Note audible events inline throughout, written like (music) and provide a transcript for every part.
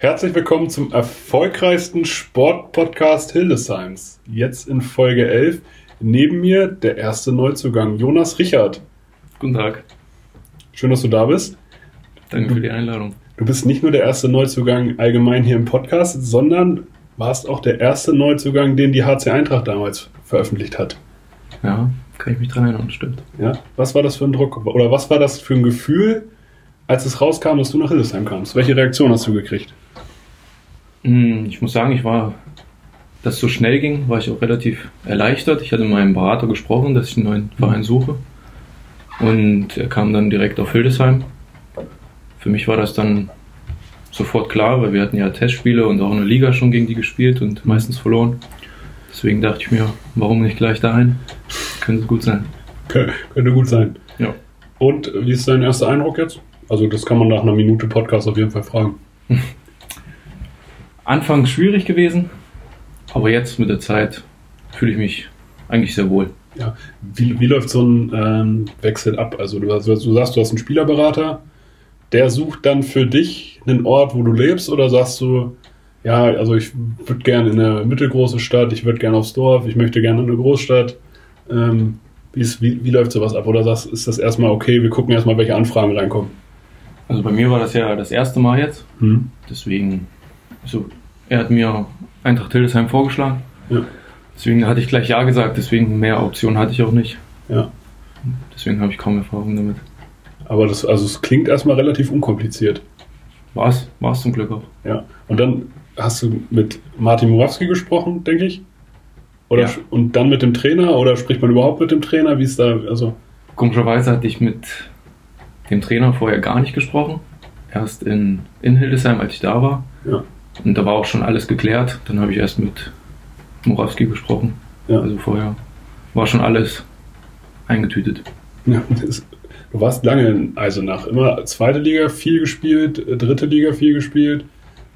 Herzlich willkommen zum erfolgreichsten Sportpodcast Hildesheims. Jetzt in Folge 11. Neben mir der erste Neuzugang, Jonas Richard. Guten Tag. Schön, dass du da bist. Danke für die Einladung. Du bist nicht nur der erste Neuzugang allgemein hier im Podcast, sondern warst auch der erste Neuzugang, den die HC Eintracht damals veröffentlicht hat. Ja, kann ich mich dran erinnern, stimmt. Ja, was war das für ein Druck oder was war das für ein Gefühl, als es rauskam, dass du nach Hildesheim kamst? Welche Reaktion hast du gekriegt? Hm, Ich muss sagen, ich war, dass es so schnell ging, war ich auch relativ erleichtert. Ich hatte mit meinem Berater gesprochen, dass ich einen neuen Verein suche. Und er kam dann direkt auf Hildesheim. Für mich war das dann sofort klar, weil wir hatten ja Testspiele und auch in der Liga schon gegen die gespielt und meistens verloren. Deswegen dachte ich mir, warum nicht gleich dahin? Könnte gut sein. Kö- Könnte gut sein. Ja. Und wie ist dein erster Eindruck jetzt? Also das kann man nach einer Minute Podcast auf jeden Fall fragen. (laughs) Anfangs schwierig gewesen, aber jetzt mit der Zeit fühle ich mich eigentlich sehr wohl. Ja. Wie, wie läuft so ein ähm, Wechsel ab? Also du, du sagst, du hast einen Spielerberater, der sucht dann für dich einen Ort, wo du lebst, oder sagst du, ja, also ich würde gerne in eine mittelgroße Stadt, ich würde gerne aufs Dorf, ich möchte gerne in eine Großstadt. Ähm, wie, ist, wie, wie läuft sowas ab? Oder sagst, ist das erstmal okay, wir gucken erstmal, welche Anfragen reinkommen? Also bei mir war das ja das erste Mal jetzt, Hm? deswegen, also er hat mir Eintracht Hildesheim vorgeschlagen. Ja. Deswegen hatte ich gleich Ja gesagt, deswegen mehr Optionen hatte ich auch nicht. Ja. Deswegen habe ich kaum Erfahrung damit. Aber das, also es klingt erstmal relativ unkompliziert. War es, war es zum Glück auch. Ja. Und dann hast du mit Martin Murawski gesprochen, denke ich? Oder Ja. und dann mit dem Trainer oder spricht man überhaupt mit dem Trainer? Wie ist da, also Komischerweise hatte ich mit dem Trainer vorher gar nicht gesprochen. Erst in, in Hildesheim, als ich da war. ja. Und da war auch schon alles geklärt. Dann habe ich erst mit Morawski gesprochen. Ja. Also vorher war schon alles eingetütet. ja das, du warst lange in Eisenach, immer zweite Liga viel gespielt, äh, dritte Liga viel gespielt.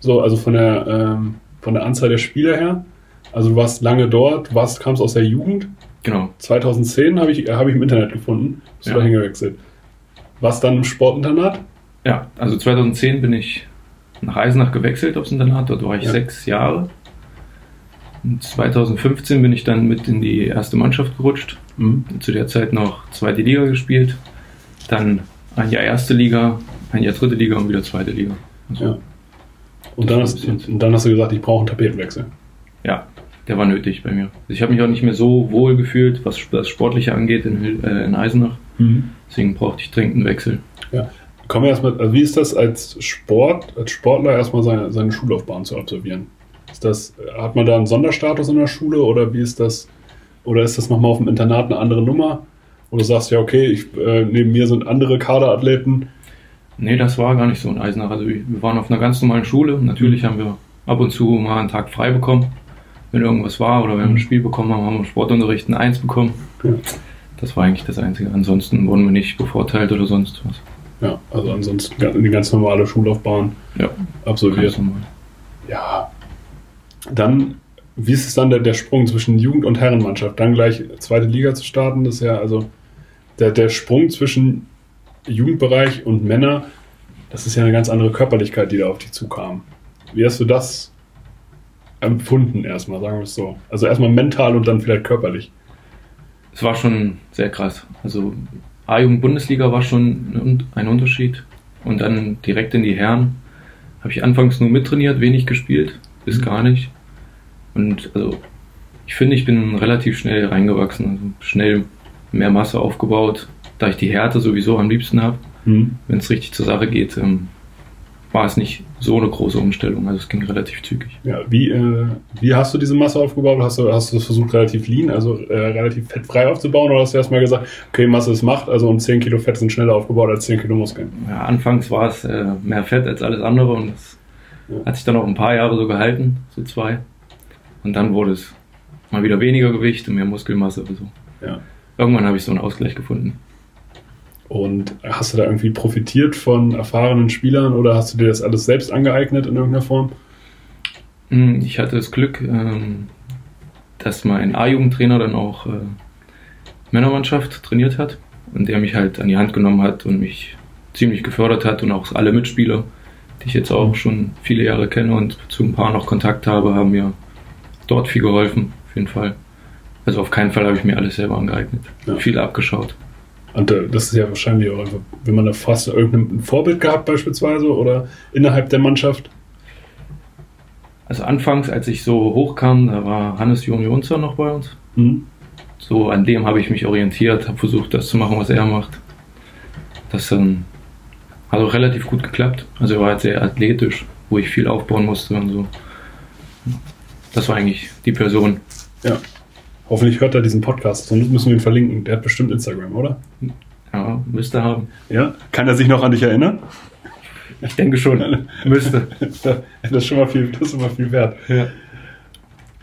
So, also von der, ähm, von der Anzahl der Spieler her. Also du warst lange dort, warst, kamst aus der Jugend. Genau. 2010 habe ich, äh, habe ich im Internet gefunden. Bist du Ja. da hingewechselt. Warst dann im Sportinternat? Ja, also 2010 bin ich nach Eisenach gewechselt aufs Internat. Dort war ich Ja. sechs Jahre. Und 2015 bin ich dann mit in die erste Mannschaft gerutscht. Mhm. Zu der Zeit noch zweite Liga gespielt. Dann ein Jahr erste Liga, ein Jahr dritte Liga und wieder zweite Liga. Also, Ja. Und dann, hast, und dann hast du gesagt, ich brauche einen Tapetenwechsel. ja, der war nötig bei mir. Also ich habe mich auch nicht mehr so wohl gefühlt, was das Sportliche angeht in, äh, in Eisenach. Deswegen brauchte ich dringend einen Wechsel. Ja. Kommen wir erstmal, also wie ist das als Sport, als Sportler erstmal seine, seine Schullaufbahn zu absolvieren? Ist das, hat man da einen Sonderstatus in der Schule oder wie ist das, oder ist das nochmal auf dem Internat eine andere Nummer? Oder sagst du ja, okay, ich, äh, neben mir sind andere Kaderathleten. Nee, das war gar nicht so in Eisenach. Also wir waren auf einer ganz normalen Schule. Natürlich haben wir ab und zu mal einen Tag frei bekommen, wenn irgendwas war oder wenn wir ein Spiel bekommen haben, haben wir Sportunterricht ein Eins bekommen. Ja. Das war eigentlich das Einzige. Ansonsten wurden wir nicht bevorteilt oder sonst was. Ja, also ansonsten die ganz normale Schullaufbahn Ja, absolviert. Ja. Dann, wie ist es dann der, der Sprung zwischen Jugend- und Herrenmannschaft? Dann gleich zweite Liga zu starten, das ist ja also der, der Sprung zwischen Jugendbereich und Männer, das ist ja eine ganz andere Körperlichkeit, die da auf dich zukam. Wie hast du das empfunden erstmal, sagen wir es so? Also erstmal mental und dann vielleicht körperlich. Es war schon sehr krass. Also A-Jugend-Bundesliga war schon ein Unterschied. Und dann direkt in die Herren habe ich anfangs nur mittrainiert, wenig gespielt, bis Mhm. gar nicht. Und also ich finde, ich bin relativ schnell reingewachsen, also schnell mehr Masse aufgebaut, da ich die Härte sowieso am liebsten habe. Hm. Wenn es richtig zur Sache geht, ähm, war es nicht so eine große Umstellung. Also es ging relativ zügig. Ja, wie, äh, wie hast du diese Masse aufgebaut? Hast du, hast du es versucht, relativ lean, also äh, relativ fettfrei aufzubauen? Oder hast du erstmal gesagt, okay, Masse ist Macht, also um 10 Kilo Fett sind schneller aufgebaut als 10 Kilo Muskeln? Ja, anfangs war es äh, mehr Fett als alles andere und das Ja. hat sich dann auch ein paar Jahre so gehalten, so zwei. Und dann wurde es mal wieder weniger Gewicht und mehr Muskelmasse oder so. Ja. Irgendwann habe ich so einen Ausgleich gefunden. Und hast du da irgendwie profitiert von erfahrenen Spielern oder hast du dir das alles selbst angeeignet in irgendeiner Form? Hm, Ich hatte das Glück, ähm, dass mein A-Jugendtrainer dann auch äh, Männermannschaft trainiert hat und der mich halt an die Hand genommen hat und mich ziemlich gefördert hat und auch alle Mitspieler, die ich jetzt auch schon viele Jahre kenne und zu ein paar noch Kontakt habe, haben mir dort viel geholfen, auf jeden Fall. Also auf keinen Fall habe ich mir alles selber angeeignet. Ja. Viel abgeschaut. Und äh, das ist ja wahrscheinlich auch einfach, wenn man da fast irgendein Vorbild gehabt beispielsweise oder innerhalb der Mannschaft. Also anfangs, als ich so hochkam, da war Hannes Jonsson noch bei uns. Mhm. So an dem habe ich mich orientiert, habe versucht, das zu machen, was er macht. Das ähm, hat auch relativ gut geklappt. Also er war halt sehr athletisch, wo ich viel aufbauen musste und so. Das war eigentlich die Person. Ja. Hoffentlich hört er diesen Podcast, sonst müssen wir ihn verlinken. Der hat bestimmt Instagram, oder? Ja, müsste haben. Ja. Kann er sich noch an dich erinnern? Ich denke schon. müsste. (laughs) das ist schon mal viel, das ist immer viel wert. Ja.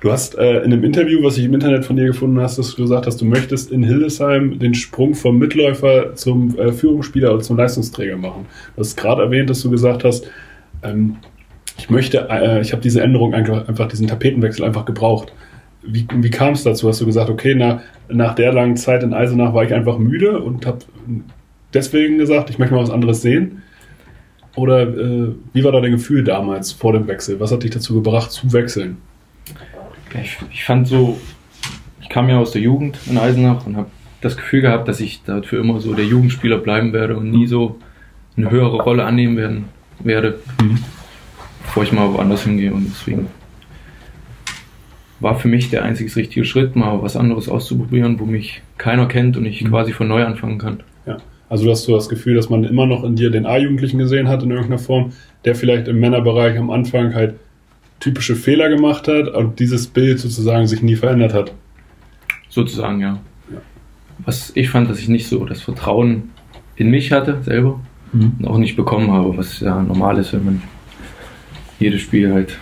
Du hast äh, in einem Interview, was ich im Internet von dir gefunden hast, dass du gesagt hast, du möchtest in Hildesheim den Sprung vom Mitläufer zum äh, Führungsspieler oder zum Leistungsträger machen. Du hast gerade erwähnt, dass du gesagt hast, ähm, ich möchte, äh, ich habe diese Änderung einfach, einfach, diesen Tapetenwechsel einfach gebraucht. Wie, wie kam es dazu? Hast du gesagt, okay, nach, nach der langen Zeit in Eisenach war ich einfach müde und habe deswegen gesagt, ich möchte mal was anderes sehen? Oder äh, wie war da dein Gefühl damals vor dem Wechsel? Was hat dich dazu gebracht, zu wechseln? Ich, ich fand so, ich kam ja aus der Jugend in Eisenach und habe das Gefühl gehabt, dass ich dafür immer so der Jugendspieler bleiben werde und nie so eine höhere Rolle annehmen werden, werde, Mhm. bevor ich mal woanders hingehe. Und deswegen war für mich der einzig richtige Schritt, mal was anderes auszuprobieren, wo mich keiner kennt und ich Mhm. quasi von neu anfangen kann. Ja. Also du hast so das Gefühl, dass man immer noch in dir den A-Jugendlichen gesehen hat in irgendeiner Form, der vielleicht im Männerbereich am Anfang halt typische Fehler gemacht hat und dieses Bild sozusagen sich nie verändert hat. Sozusagen, ja. Ja. Was ich fand, dass ich nicht so das Vertrauen in mich hatte, selber, und auch nicht bekommen habe, was ja normal ist, wenn man jedes Spiel halt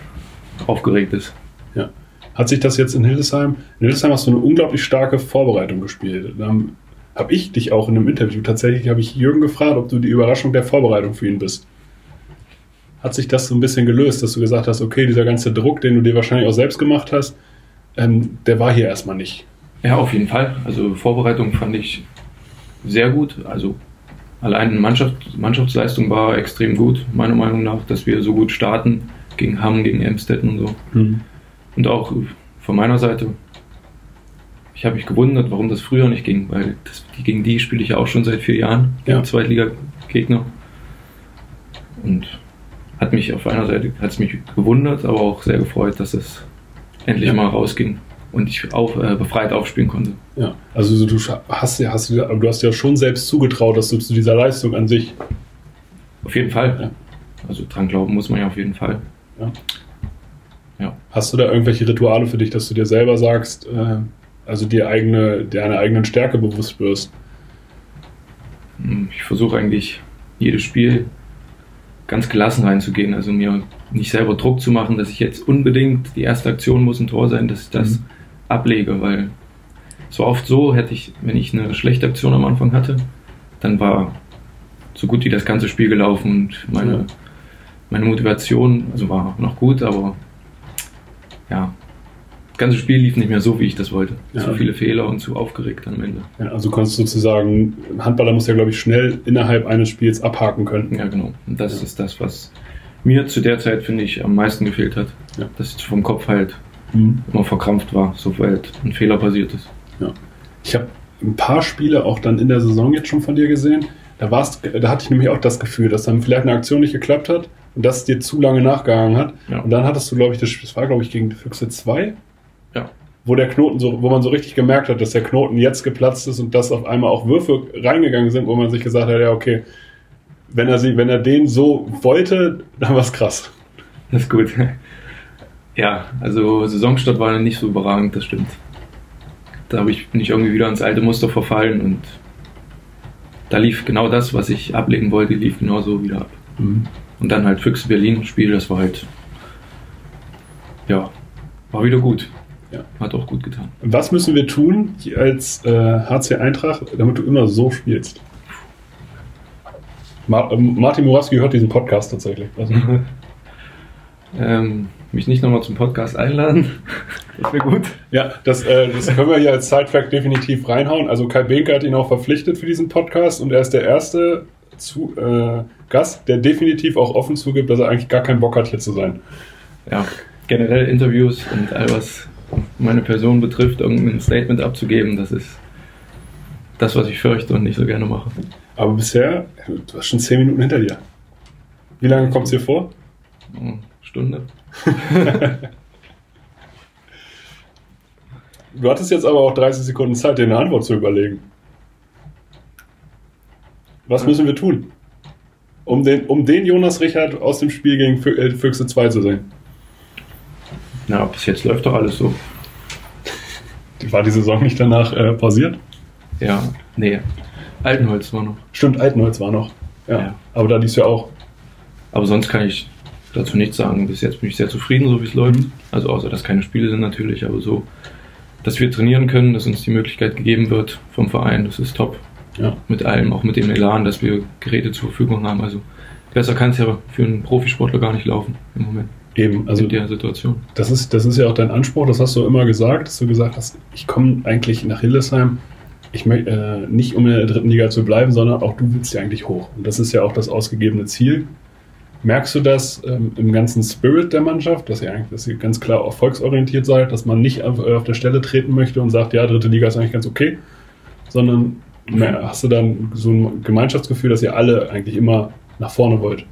aufgeregt ist. Ja. Hat sich das jetzt in Hildesheim? In Hildesheim hast du eine unglaublich starke Vorbereitung gespielt. Dann habe ich dich auch in einem Interview, tatsächlich habe ich Jürgen gefragt, ob du die Überraschung der Vorbereitung für ihn bist. Hat sich das so ein bisschen gelöst, dass du gesagt hast, okay, dieser ganze Druck, den du dir wahrscheinlich auch selbst gemacht hast, ähm, der war hier erstmal nicht. Ja, auf jeden Fall. Also Vorbereitung fand ich sehr gut. Also allein Mannschaft, Mannschaftsleistung war extrem gut, meiner Meinung nach, dass wir so gut starten gegen Hamm, gegen Emstetten und so. Und auch von meiner Seite, ich habe mich gewundert, warum das früher nicht ging, weil das, gegen die spiele ich ja auch schon seit vier Jahren, gegen Ja. Zweitliga-Gegner. Und hat mich auf einer Seite hat es mich gewundert, aber auch sehr gefreut, dass es endlich Ja. mal rausging und ich auf, äh, befreit aufspielen konnte. Ja, also du hast ja, hast, du hast ja schon selbst zugetraut, dass du zu dieser Leistung an sich. Auf jeden Fall. Ja. Also dran glauben muss man ja auf jeden Fall. Hast du da irgendwelche Rituale für dich, dass du dir selber sagst, äh, also dir eigene, deine eigenen Stärke bewusst wirst? Hm, Ich versuche eigentlich jedes Spiel ganz gelassen reinzugehen, also mir nicht selber Druck zu machen, dass ich jetzt unbedingt die erste Aktion muss ein Tor sein, dass ich das Mhm. ablege, weil so oft so hätte ich, wenn ich eine schlechte Aktion am Anfang hatte, dann war so gut wie das ganze Spiel gelaufen und meine, Ja. meine Motivation, also war noch gut, aber ja, das ganze Spiel lief nicht mehr so, wie ich das wollte. Ja. Zu viele Fehler und zu aufgeregt am Ende. Ja, also konntest du sozusagen, Handballer muss ja, glaube ich, schnell innerhalb eines Spiels abhaken können. Ja, genau. Und das Ja. ist das, was mir zu der Zeit, finde ich, am meisten gefehlt hat. Ja. Dass ich vom Kopf halt Mhm. immer verkrampft war, sobald ein Fehler passiert ist. Ich habe ein paar Spiele auch dann in der Saison jetzt schon von dir gesehen. Da, warst, da hatte ich nämlich auch das Gefühl, dass dann vielleicht eine Aktion nicht geklappt hat und dass es dir zu lange nachgehangen hat. Ja. Und dann hattest du, glaube ich, das, das war, glaube ich, gegen Füchse 2, Ja. wo der Knoten so, wo man so richtig gemerkt hat, dass der Knoten jetzt geplatzt ist und dass auf einmal auch Würfe reingegangen sind, wo man sich gesagt hat, ja, okay, wenn er sie, wenn er den so wollte, dann war es krass. Das ist gut. (laughs) Ja, also Saisonstart war nicht so überragend, das stimmt. Da ich, bin ich irgendwie wieder ins alte Muster verfallen und da lief genau das, was ich ablegen wollte, lief genauso wieder ab. Und dann halt Füchse Berlin Spiel, das war halt, ja, war wieder gut. Ja. Hat auch gut getan. Was müssen wir tun als äh, HC Eintracht, damit du immer so spielst? Ma ähm, Martin Morawski hört diesen Podcast tatsächlich. Also, (laughs) Ähm, mich nicht nochmal zum Podcast einladen. (laughs) Das wäre gut. ja, das, äh, das können wir hier als Sidetrack definitiv reinhauen. Also Kai Behnke hat ihn auch verpflichtet für diesen Podcast und er ist der erste zu, äh, Gast, der definitiv auch offen zugibt, dass er eigentlich gar keinen Bock hat, hier zu sein. Ja, generell Interviews und all was meine Person betrifft, irgendein Statement abzugeben, das ist das, was ich fürchte und nicht so gerne mache. Aber bisher, du hast schon zehn Minuten hinter dir. Wie lange kommt es dir vor? Eine Stunde. (laughs) du hattest jetzt aber auch 30 Sekunden Zeit, dir eine Antwort zu überlegen. Was müssen wir tun? Um den, um den Jonas Richard aus dem Spiel gegen Fü- äh, Füchse 2 zu sehen. Na, bis jetzt läuft doch alles so. (laughs) War die Saison nicht danach äh, pausiert? Ja, nee. Altenholz war noch. Stimmt, Altenholz war noch. Ja. Ja. Aber da lief ja auch. Aber sonst kann ich dazu nichts sagen. Bis jetzt bin ich sehr zufrieden, so wie es läuft. Mhm. Also außer, dass keine Spiele sind natürlich, aber so, dass wir trainieren können, dass uns die Möglichkeit gegeben wird vom Verein, das ist top. Ja. Mit allem, auch mit dem Elan, dass wir Geräte zur Verfügung haben. Also besser kann es ja für einen Profisportler gar nicht laufen im Moment. Eben, also in der Situation. das ist, das ist ja auch dein Anspruch, das hast du immer gesagt, dass du gesagt hast, ich komme eigentlich nach Hildesheim, ich möchte äh, nicht um in der dritten Liga zu bleiben, sondern auch du willst ja eigentlich hoch. Und das ist ja auch das ausgegebene Ziel. Merkst du das ähm, im ganzen Spirit der Mannschaft, dass ihr eigentlich, dass ihr ganz klar erfolgsorientiert seid, dass man nicht auf, auf der Stelle treten möchte und sagt, ja, dritte Liga ist eigentlich ganz okay, sondern hast du dann so ein Gemeinschaftsgefühl, dass ihr alle eigentlich immer nach vorne wollt?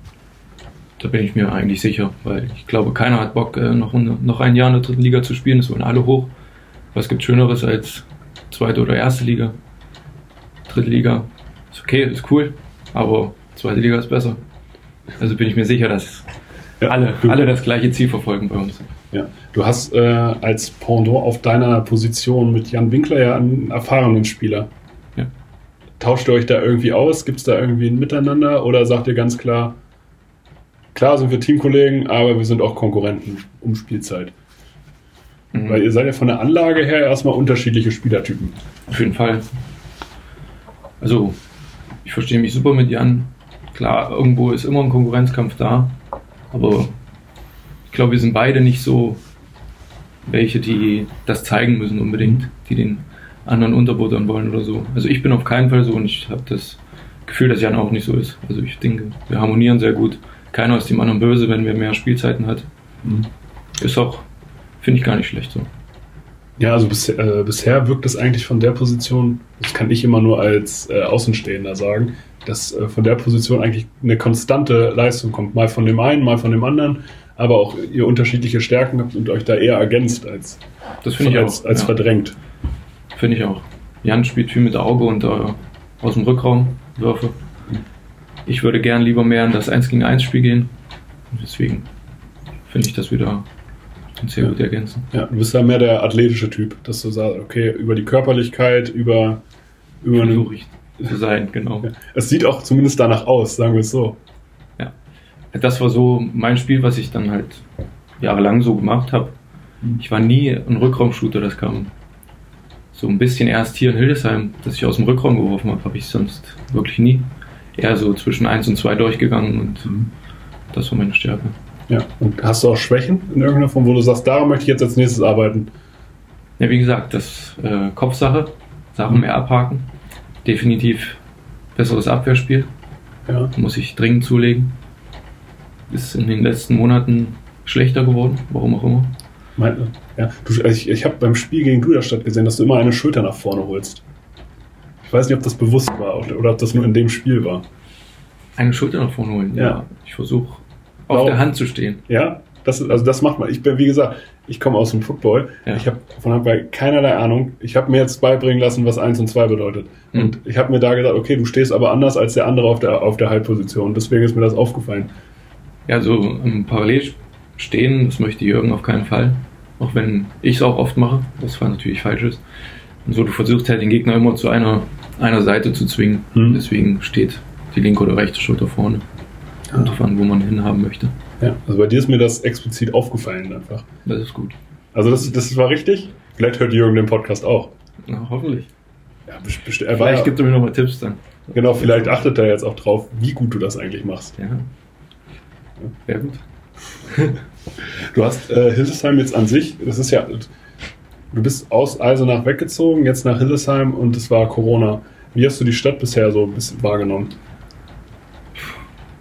Da bin ich mir eigentlich sicher, weil ich glaube, keiner hat Bock, äh, noch, ein- noch ein Jahr in der dritten Liga zu spielen. Es wollen alle hoch. Was gibt Schöneres als zweite oder erste Liga? Dritte Liga ist okay, ist cool, aber zweite Liga ist besser. Also bin ich mir sicher, dass Ja, alle, du- alle das gleiche Ziel verfolgen bei uns. Ja, du hast äh, als Pendant auf deiner Position mit Jan Winkler ja einen erfahrenen Spieler. Tauscht ihr euch da irgendwie aus? Gibt es da irgendwie ein Miteinander? Oder sagt ihr ganz klar, klar sind wir Teamkollegen, aber wir sind auch Konkurrenten um Spielzeit? Mhm. Weil ihr seid ja von der Anlage her erstmal unterschiedliche Spielertypen. Auf jeden Fall. Also, ich verstehe mich super mit Jan. Klar, irgendwo ist immer ein Konkurrenzkampf da, aber ich glaube, wir sind beide nicht so welche, die das zeigen müssen unbedingt, die den anderen unterbuttern wollen oder so. Also ich bin auf keinen Fall so und ich habe das Gefühl, dass Jan auch nicht so ist. Also ich denke, wir harmonieren sehr gut. Keiner ist dem anderen böse, wenn wer mehr Spielzeiten hat. Ist auch, finde ich gar nicht schlecht so. Ja, also bis, äh, bisher wirkt es eigentlich von der Position, das kann ich immer nur als äh, Außenstehender sagen, dass äh, von der Position eigentlich eine konstante Leistung kommt. Mal von dem einen, mal von dem anderen, aber auch ihr unterschiedliche Stärken habt und euch da eher ergänzt als, Das ich als, auch. als ja. verdrängt. Finde ich auch. Jan spielt viel mit Auge und äh, aus dem Rückraum Würfe. Ich würde gern lieber mehr in das 1 gegen 1 Spiel gehen. Und deswegen finde ich, dass wir da uns sehr Ja. gut ergänzen. Ja, du bist da mehr der athletische Typ, dass du sagst, okay, über die Körperlichkeit, über, über eine, Versuche ich zu sein, genau. ja. Es sieht auch zumindest danach aus, sagen wir es so. Das war so mein Spiel, was ich dann halt jahrelang so gemacht habe. Ich war nie ein Rückraumshooter, das kam so ein bisschen erst hier in Hildesheim, dass ich aus dem Rückraum geworfen habe, habe ich sonst wirklich nie. Eher so zwischen 1 und 2 durchgegangen und das war meine Stärke. Ja. Und hast du auch Schwächen in irgendeiner Form, wo du sagst, daran möchte ich jetzt als nächstes arbeiten? Ja, wie gesagt, das äh, Kopfsache, Sachen mehr abhaken. Definitiv besseres Abwehrspiel, Ja. muss ich dringend zulegen. Ist in den letzten Monaten schlechter geworden, warum auch immer. Mein, ja, du, ich ich habe beim Spiel gegen Duderstadt gesehen, dass du immer eine Schulter nach vorne holst. Ich weiß nicht, ob das bewusst war oder oder ob das nur in dem Spiel war. Eine Schulter nach vorne holen, Ja. Ich versuche auf Warum? der Hand zu stehen. Ja, das, also das macht man. Ich bin, wie gesagt, ich komme aus dem Football. Ja. Ich habe von Handball keinerlei Ahnung. Ich habe mir jetzt beibringen lassen, was 1 und 2 bedeutet. Mhm. Und ich habe mir da gesagt, okay, du stehst aber anders als der andere auf der, auf der Halbposition. Deswegen ist mir das aufgefallen. Ja, so im Parallel stehen, das möchte Jürgen auf keinen Fall. Auch wenn ich es auch oft mache, was natürlich falsch ist. Und so, du versuchst halt den Gegner immer zu einer, einer Seite zu zwingen. Mhm. Deswegen steht die linke oder rechte Schulter vorne. Drauf an, wo man hinhaben möchte. Ja, also bei dir ist mir das explizit aufgefallen einfach. Das ist gut. Also das, das war richtig. Vielleicht hört Jürgen den Podcast auch. Na, hoffentlich. Ja, er Vielleicht ja, gibt er mir nochmal Tipps dann. genau, vielleicht achtet er jetzt auch drauf, wie gut du das eigentlich machst. Ja. Wäre gut. Du hast äh, Hildesheim jetzt an sich, das ist ja, du bist aus Eisenach weggezogen, jetzt nach Hildesheim und es war Corona. Wie hast du die Stadt bisher so ein bisschen wahrgenommen?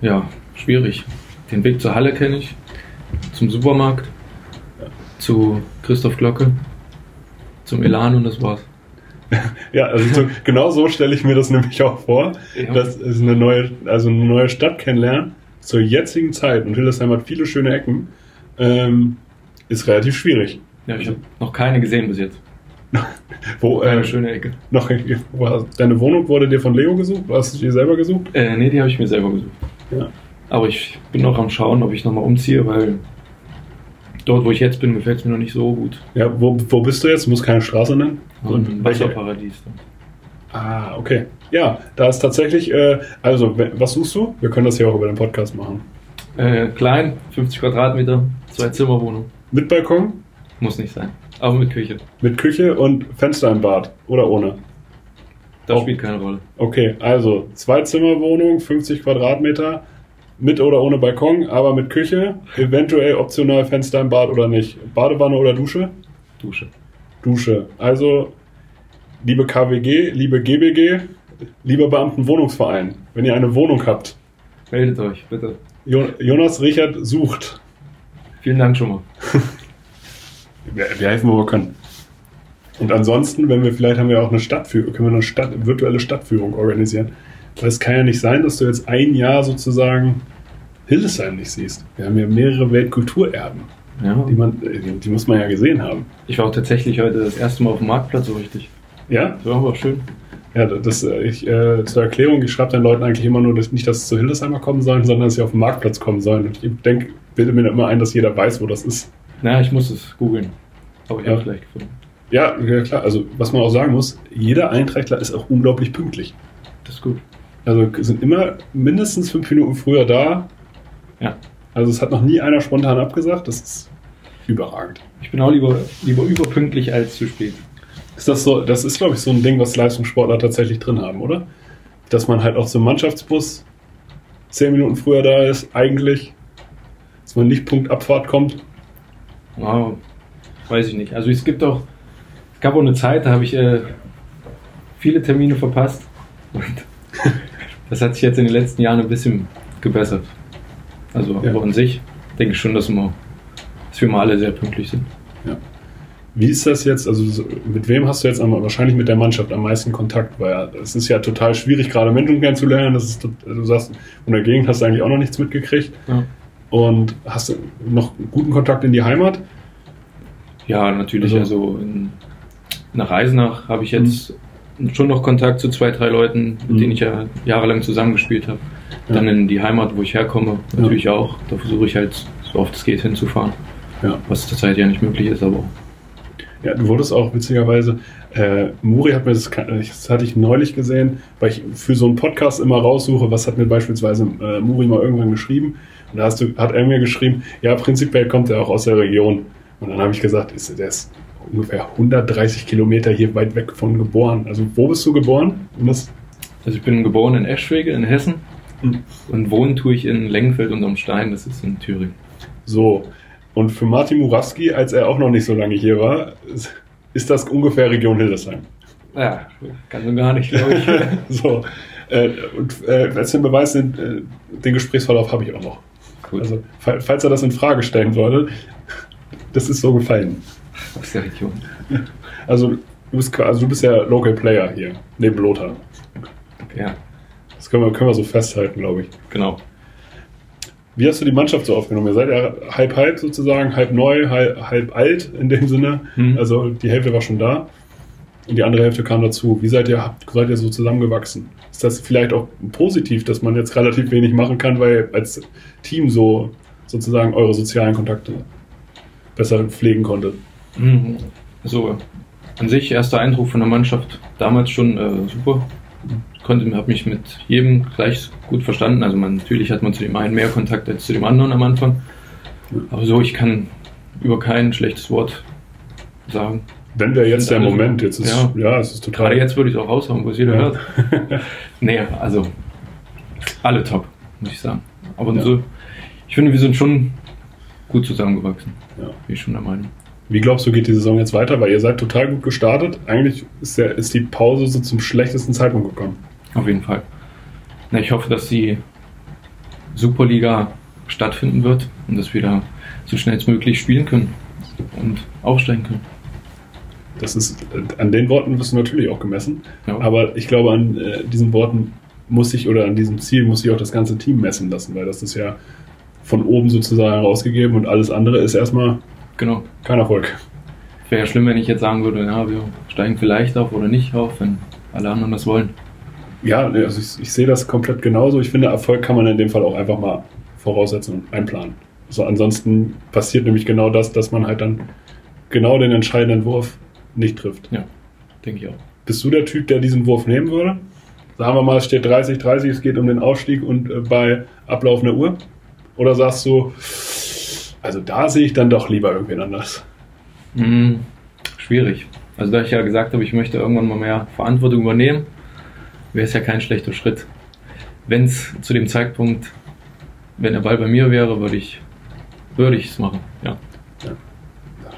Ja, schwierig. Den Weg zur Halle kenne ich, zum Supermarkt, zu Christoph Glocke, zum Elan und das war's. Ja, also so, genau so stelle ich mir das nämlich auch vor, Ja. dass es eine neue, also eine neue Stadt kennenlernen zur jetzigen Zeit und Hildesheim hat viele schöne Ecken, ähm, ist relativ schwierig. Ja, ich habe noch keine gesehen bis jetzt. (laughs) Wo, Eine äh, schöne Ecke. noch, deine Wohnung wurde dir von Leo gesucht? Hast du die selber gesucht? Äh, nee, die habe ich mir selber gesucht. Ja. Aber ich bin noch am Schauen, ob ich nochmal umziehe, weil dort, wo ich jetzt bin, gefällt es mir noch nicht so gut. Ja, wo, wo bist du jetzt? Du musst keine Straße nennen. So Wasserparadies. Ah, okay. Ja, da ist tatsächlich, äh, also, was suchst du? Wir können das hier auch über den Podcast machen. Äh, klein, 50 Quadratmeter, zwei Zimmerwohnung. Mit Balkon, Muss nicht sein. Aber mit Küche. mit Küche und Fenster im Bad oder ohne? Das Oh. spielt keine Rolle. Okay, also Zwei-Zimmer-Wohnung, 50 Quadratmeter, mit oder ohne Balkon, aber mit Küche, eventuell optional Fenster im Bad oder nicht. Badewanne oder Dusche? Dusche. Dusche. Also, liebe KWG, liebe GBG, lieber Beamtenwohnungsverein, wenn ihr eine Wohnung habt, Meldet euch, bitte. Jo Jonas Richard sucht. Vielen Dank schon mal. (laughs) Wir, wir helfen, wo wir können. Und ansonsten, wenn wir vielleicht haben wir auch eine Stadtführung, können wir eine Stadt, virtuelle Stadtführung organisieren. Weil es kann ja nicht sein, dass du jetzt ein Jahr sozusagen Hildesheim nicht siehst. Wir haben ja mehrere Weltkulturerben, Ja. die, man, die, die muss man ja gesehen haben. Ich war auch tatsächlich heute das erste Mal auf dem Marktplatz so richtig. Ja, Das war schön. ja das, äh, ich, äh, zur Erklärung, ich schreibe den Leuten eigentlich immer nur, dass, nicht, dass sie zu Hildesheimer kommen sollen, sondern dass sie auf den Marktplatz kommen sollen. Und ich denke, bilde mir immer ein, dass jeder weiß, wo das ist. Na, ich muss es googeln. Aber ich Ja. habe es gleich gefunden. Ja, ja, klar. Also, was man auch sagen muss, jeder Eintrachtler ist auch unglaublich pünktlich. Das ist gut. Also sind immer mindestens fünf Minuten früher da. Ja. Also es hat noch nie einer spontan abgesagt. Das ist überragend. Ich bin auch lieber, lieber überpünktlich als zu spät. Ist das so? Das ist, glaube ich, so ein Ding, was Leistungssportler tatsächlich drin haben, oder? Dass man halt auch zum Mannschaftsbus zehn Minuten früher da ist, eigentlich. Dass man nicht Punkt Abfahrt kommt. Wow. Weiß ich nicht. Also es gibt auch, es gab auch eine Zeit, da habe ich äh, viele Termine verpasst. Und (laughs) das hat sich jetzt in den letzten Jahren ein bisschen gebessert. Also Ja. aber an sich denke ich schon, dass, wir, dass wir mal alle sehr pünktlich sind. Wie ist das jetzt? Also so- mit wem hast du jetzt am, wahrscheinlich mit der Mannschaft am meisten Kontakt? Weil es ist ja total schwierig, gerade Menschen kennenzulernen. Das ist, du sagst, von der Gegend hast du eigentlich auch noch nichts mitgekriegt. Ja. Und hast du noch guten Kontakt in die Heimat? Ja, natürlich. Also- Also, in, nach Eisenach habe ich jetzt schon noch Kontakt zu zwei, drei Leuten, mit Mhm. denen ich ja jahrelang zusammengespielt habe. Dann Ja. in die Heimat, wo ich herkomme, Ja. natürlich auch. Da versuche ich halt so oft es geht hinzufahren. Ja. Was zurzeit ja nicht möglich ist, aber Ja, du wurdest auch witzigerweise, äh, Muri hat mir das, das hatte ich neulich gesehen, weil ich für so einen Podcast immer raussuche, was hat mir beispielsweise äh, Muri mal irgendwann geschrieben. Und da hast du, hat er mir geschrieben, ja, prinzipiell kommt er auch aus der Region. Und dann habe ich gesagt, ist, der ist ungefähr 130 Kilometer hier weit weg von geboren. Also wo bist du geboren? Also ich bin geboren in Eschwege in Hessen Mhm. und wohnen tue ich in Lengenfeld unterm Stein, das ist in Thüringen. so. Und für Martin Murawski, als er auch noch nicht so lange hier war, ist- das ungefähr Region Hildesheim. Ja, ganz und gar nicht, glaube ich. (laughs) So. Äh, und äh, als den Beweis, den, äh, den Gesprächsverlauf habe ich auch noch. Gut, Also, fa- falls er das in Frage stellen sollte, das ist so gefallen. aus der Region. Also, du bist, also du bist ja Local Player hier, neben Lothar. Ja, Das können wir, können wir so festhalten, glaube ich. genau. Wie hast du die Mannschaft so aufgenommen? Ihr seid ja halb-halb sozusagen, halb neu, halb, halb alt in dem Sinne. Mhm. Also die Hälfte war schon da und die andere Hälfte kam dazu. Wie seid ihr, seid ihr so zusammengewachsen? Ist das vielleicht auch positiv, dass man jetzt relativ wenig machen kann, weil ihr als Team so sozusagen eure sozialen Kontakte besser pflegen konntet? Mhm. Also an sich erster Eindruck von der Mannschaft damals schon äh, super. Konnte, habe mich mit jedem gleich gut verstanden. Also man, natürlich hat man zu dem einen mehr Kontakt als zu dem anderen am Anfang. Aber so, ich kann über kein schlechtes Wort sagen. Wenn wäre jetzt der Moment, jetzt ist ja, Ja. es ist total. Gerade jetzt würde ich es auch raushauen, wo es jeder Ja. hört. (laughs) Nee, also alle top, muss ich sagen. Aber Ja. so, ich finde, wir sind schon gut zusammengewachsen. Ja. Bin ich schon der Meinung. Wie glaubst du, geht die Saison jetzt weiter? Weil ihr seid total gut gestartet. Eigentlich ist, der, ist die Pause so zum schlechtesten Zeitpunkt gekommen. Auf jeden Fall. Na, ich hoffe, dass sie Superliga stattfinden wird und dass wir da so schnellstmöglich spielen können und aufsteigen können. Das ist, an den Worten wirst du natürlich auch gemessen. Ja. Aber ich glaube, an äh, diesen Worten muss sich oder an diesem Ziel muss sich auch das ganze Team messen lassen, weil das ist ja von oben sozusagen herausgegeben und alles andere ist erstmal Genau. kein Erfolg. Wäre ja schlimm, wenn ich jetzt sagen würde, ja, wir steigen vielleicht auf oder nicht auf, wenn alle anderen das wollen. Ja, also ich, ich sehe das komplett genauso. Ich finde, Erfolg kann man in dem Fall auch einfach mal voraussetzen und einplanen. So, ansonsten passiert nämlich genau das, dass man halt dann genau den entscheidenden Wurf nicht trifft. Ja, denke ich auch. Bist du der Typ, der diesen Wurf nehmen würde? Sagen wir mal, es steht 30, 30, es geht um den Aufstieg und äh, bei ablaufender Uhr? Oder sagst du, also da sehe ich dann doch lieber irgendwen anders? Hm, schwierig. Also da ich ja gesagt habe, ich möchte irgendwann mal mehr Verantwortung übernehmen, wäre es ja kein schlechter Schritt. Wenn es zu dem Zeitpunkt, wenn der Ball bei mir wäre, würde ich würde ich es machen, ja.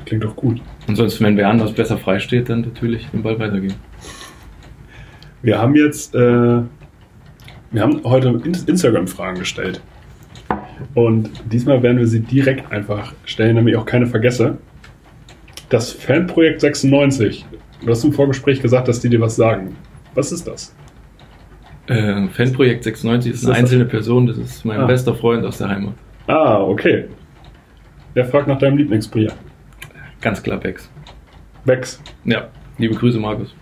Klingt doch gut. Ansonsten, wenn wer anders besser frei steht, dann natürlich den Ball weitergeben. Wir haben jetzt, äh, wir haben heute In- Instagram-Fragen gestellt. Und diesmal werden wir sie direkt einfach stellen, damit ich auch keine vergesse. Das Fanprojekt 96. Du hast im Vorgespräch gesagt, dass die dir was sagen. Was ist das? Äh, Fanprojekt 96 ist Ist eine einzelne Person, das ist mein Ah. bester Freund aus der Heimat. Ah, okay. Der fragt nach deinem Lieblingsbier. Ganz klar Bex. Wex. Ja, liebe Grüße, Markus.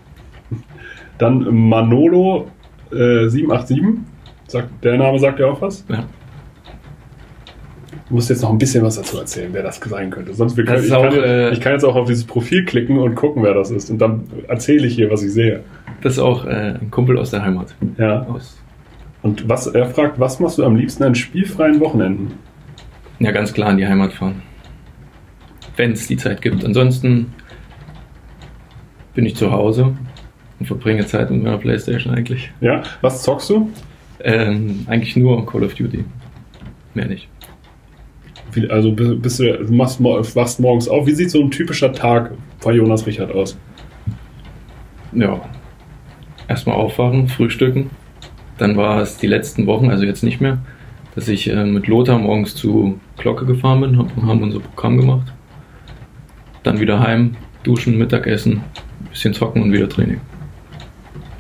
Dann Manolo äh, 787. Sagt, der Name sagt dir auch was? Ja. Du musst jetzt noch ein bisschen was dazu erzählen, wer das sein könnte. Sonst wir können, ich, kann, auch, jetzt- äh, ich kann jetzt auch auf dieses Profil klicken und gucken, wer das ist. Und dann erzähle ich hier, was ich sehe. Das ist auch äh, ein Kumpel aus der Heimat. Ja. Aus, Und was er fragt, was machst du am liebsten an spielfreien Wochenenden? ja, ganz klar in die Heimat fahren. Wenn es die Zeit gibt. Ansonsten bin ich zu Hause und verbringe Zeit mit meiner Playstation eigentlich. Ja. Was zockst du? Ähm, eigentlich nur Call of Duty. Mehr nicht. Also bist du, machst, wachst morgens auf. Wie sieht so ein typischer Tag von Jonas Richard aus? Ja. Erstmal aufwachen, frühstücken. Dann war es die letzten Wochen, also jetzt nicht mehr, dass ich äh, mit Lothar morgens zu Glocke gefahren bin, hab, haben unser Programm gemacht. Dann wieder heim, duschen, Mittagessen, ein bisschen zocken und wieder Training.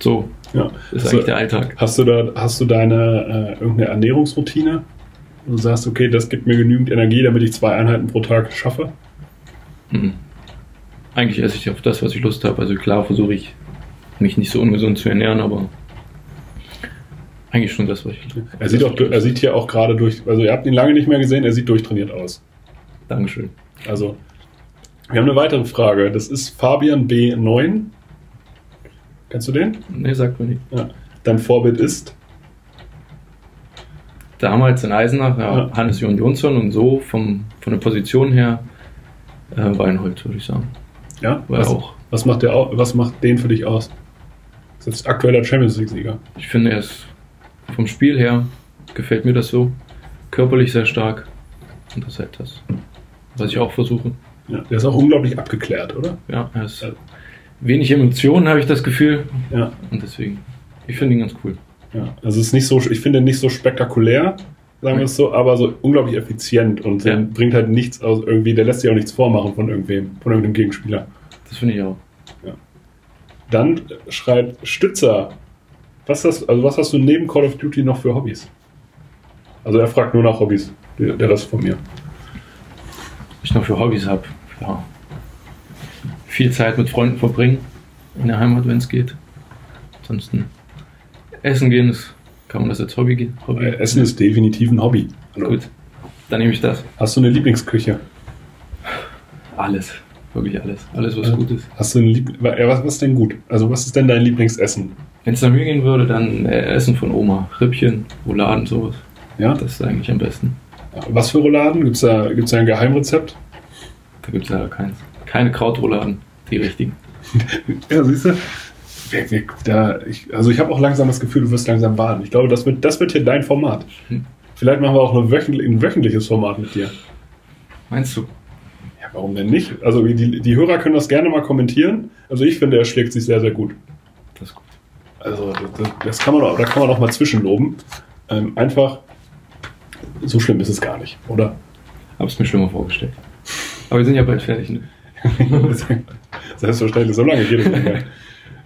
So Ja. ist Hast eigentlich der Alltag. hast du da hast du deine äh, irgendeine Ernährungsroutine? wo Du sagst, okay, das gibt mir genügend Energie, damit ich zwei Einheiten pro Tag schaffe. Mhm. Eigentlich esse ich auf das, was ich Lust habe. Also klar versuche ich, mich nicht so ungesund zu ernähren, aber eigentlich schon das, was ich. Er sieht, auch, er sieht hier auch gerade durch, also ihr habt ihn lange nicht mehr gesehen, er sieht durchtrainiert aus. Dankeschön. Also, wir haben eine weitere Frage. Das ist Fabian B9. Kennst du den? Nee, sagt mir nicht. Ja. Dein Vorbild ist? damals in Eisenach, ja, Ja. Hannes Jon Jonsson und so vom, von der Position her äh, Weinhold, würde ich sagen. Ja. War Was, auch. was, macht der, was macht den für dich aus? Das ist jetzt aktueller Champions League-Sieger. Ich finde, er ist vom Spiel her, gefällt mir das so, körperlich sehr stark und das ist halt das, was ich auch versuche. Ja. Der ist auch unglaublich abgeklärt, oder? Ja, er ist wenig Emotionen, habe ich das Gefühl Ja. und deswegen, ich finde ihn ganz cool. ja. Also es ist nicht so, ich finde ihn nicht so spektakulär, sagen wir es so, aber so unglaublich effizient und Ja. bringt halt nichts aus irgendwie, der lässt sich auch nichts vormachen von irgendwem, von irgendeinem Gegenspieler. Das finde ich auch. Dann schreibt Stützer, was hast, also was hast du neben Call of Duty noch für Hobbys? Also er fragt nur nach Hobbys, der, der Rest von mir. Was ich noch für Hobbys habe. Ja. Viel Zeit mit Freunden verbringen in der Heimat, wenn es geht. Ansonsten essen gehen, ist, kann man das als Hobby gehen? Hobby? Äh, Essen ist definitiv ein Hobby. Hallo. Gut, dann nehme ich das. Hast du eine Lieblingsküche? Alles. Wirklich alles. Alles, was Ja. gut ist. Hast du eine Lieb äh, was, was ist denn gut? Also was ist denn dein Lieblingsessen? Wenn es nach mir gehen würde, dann äh, Essen von Oma. Rippchen, Rouladen, sowas. Ja? Das ist eigentlich am besten. Was für Rouladen? Gibt es da, gibt's da ein Geheimrezept? Da gibt es ja keins. Keine Krautrouladen, die richtigen. (laughs) Ja, siehst du? Da, ich, also ich habe auch langsam das Gefühl, du wirst langsam baden. Ich glaube, das wird, das wird hier dein Format. Hm. Vielleicht machen wir auch eine wöchentlich, ein wöchentliches Format mit dir. Meinst du? Warum denn nicht? Also die, die Hörer können das gerne mal kommentieren. Also ich finde, er schlägt sich sehr, sehr gut. Das ist gut. Also das, das kann man auch, da kann man auch mal zwischenloben. Ähm, einfach, so schlimm ist es gar nicht, oder? Hab's mir schlimmer vorgestellt. Aber wir sind ja bald fertig, ne? (laughs) Selbstverständlich, so lange geht es nicht mehr.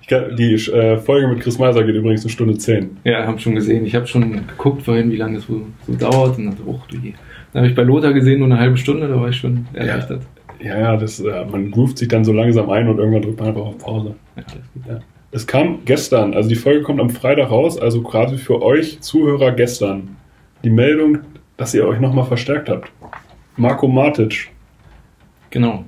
Kann, die äh, Folge mit Chris Meiser geht übrigens eine Stunde zehn. Ja, haben schon gesehen. Ich habe schon geguckt vorhin, wie lange das so, so dauert. Und dachte, oh du je. Dann habe ich bei Lothar gesehen, nur eine halbe Stunde, da war ich schon erleichtert. Ja, ja, das, äh, man groovt sich dann so langsam ein und irgendwann drückt man einfach auf Pause. Ja. Es kam gestern, also die Folge kommt am Freitag raus, also quasi für euch Zuhörer gestern, die Meldung, dass ihr euch nochmal verstärkt habt. Marco Matic Genau.